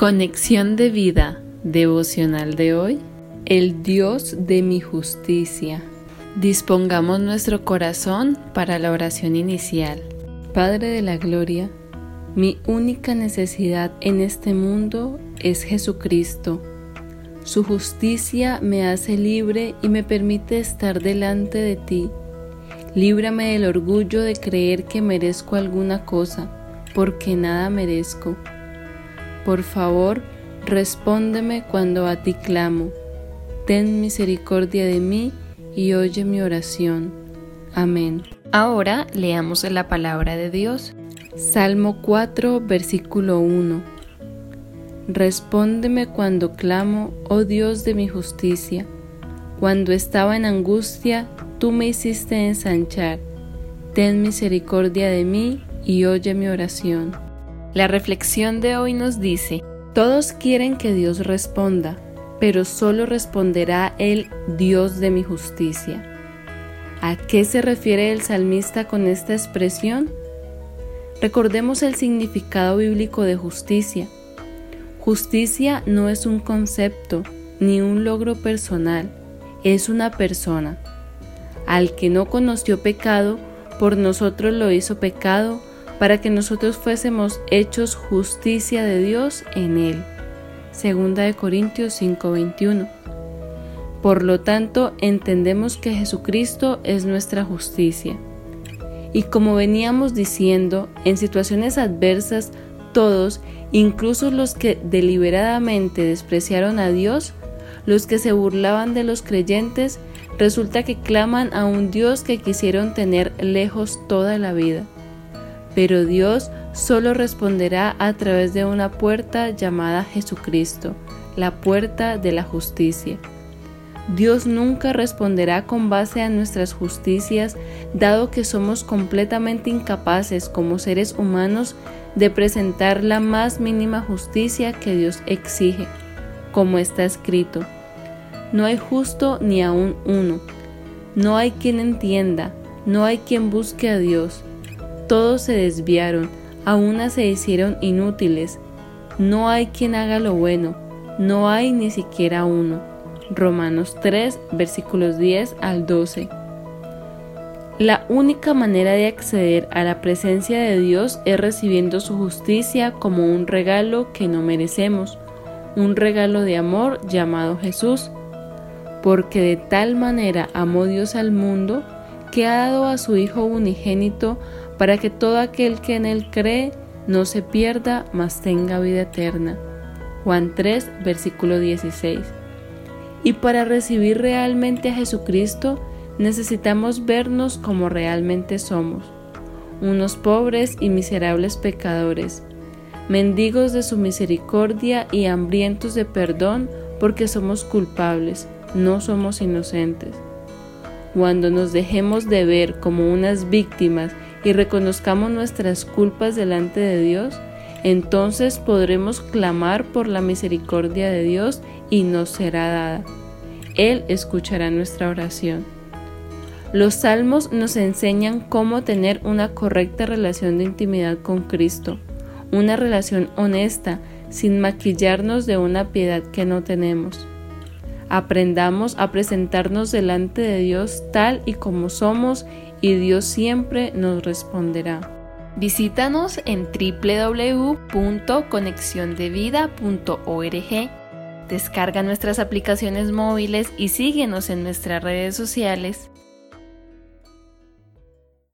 Conexión de vida devocional de hoy. El Dios de mi justicia. Dispongamos nuestro corazón para la oración inicial. Padre de la Gloria, mi única necesidad en este mundo es Jesucristo. Su justicia me hace libre y me permite estar delante de ti. Líbrame del orgullo de creer que merezco alguna cosa, porque nada merezco. Por favor, respóndeme cuando a ti clamo. Ten misericordia de mí y oye mi oración. Amén. Ahora leamos la palabra de Dios. Salmo 4, versículo 1. Respóndeme cuando clamo, oh Dios de mi justicia. Cuando estaba en angustia, tú me hiciste ensanchar. Ten misericordia de mí y oye mi oración. La reflexión de hoy nos dice, todos quieren que Dios responda, pero solo responderá el Dios de mi justicia. ¿A qué se refiere el salmista con esta expresión? Recordemos el significado bíblico de justicia. Justicia no es un concepto ni un logro personal, es una persona. Al que no conoció pecado, por nosotros lo hizo pecado para que nosotros fuésemos hechos justicia de Dios en él. Segunda de Corintios 5:21. Por lo tanto, entendemos que Jesucristo es nuestra justicia. Y como veníamos diciendo, en situaciones adversas, todos, incluso los que deliberadamente despreciaron a Dios, los que se burlaban de los creyentes, resulta que claman a un Dios que quisieron tener lejos toda la vida pero Dios solo responderá a través de una puerta llamada Jesucristo, la puerta de la justicia. Dios nunca responderá con base a nuestras justicias, dado que somos completamente incapaces como seres humanos de presentar la más mínima justicia que Dios exige, como está escrito. No hay justo ni aún uno. No hay quien entienda, no hay quien busque a Dios todos se desviaron, a una se hicieron inútiles. No hay quien haga lo bueno, no hay ni siquiera uno. Romanos 3, versículos 10 al 12. La única manera de acceder a la presencia de Dios es recibiendo su justicia como un regalo que no merecemos, un regalo de amor llamado Jesús, porque de tal manera amó Dios al mundo que ha dado a su Hijo unigénito para que todo aquel que en Él cree no se pierda, mas tenga vida eterna. Juan 3, versículo 16. Y para recibir realmente a Jesucristo necesitamos vernos como realmente somos, unos pobres y miserables pecadores, mendigos de su misericordia y hambrientos de perdón porque somos culpables, no somos inocentes. Cuando nos dejemos de ver como unas víctimas y reconozcamos nuestras culpas delante de Dios, entonces podremos clamar por la misericordia de Dios y nos será dada. Él escuchará nuestra oración. Los salmos nos enseñan cómo tener una correcta relación de intimidad con Cristo, una relación honesta, sin maquillarnos de una piedad que no tenemos. Aprendamos a presentarnos delante de Dios tal y como somos y Dios siempre nos responderá. Visítanos en www.conexiondevida.org. Descarga nuestras aplicaciones móviles y síguenos en nuestras redes sociales